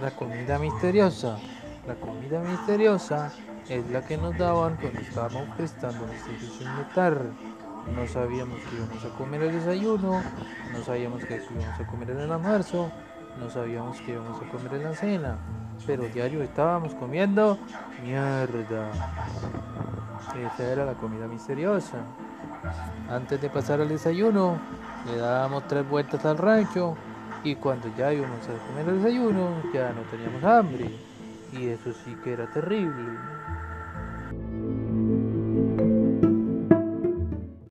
La comida misteriosa. La comida misteriosa es la que nos daban cuando estábamos prestando nuestro militar. No sabíamos que íbamos a comer el desayuno, no sabíamos que íbamos a comer el almuerzo, no sabíamos que íbamos a comer en la cena, pero diario estábamos comiendo mierda. Esa era la comida misteriosa. Antes de pasar al desayuno, le dábamos tres vueltas al rancho y cuando ya íbamos a comer el desayuno, ya no teníamos hambre. Y eso sí que era terrible.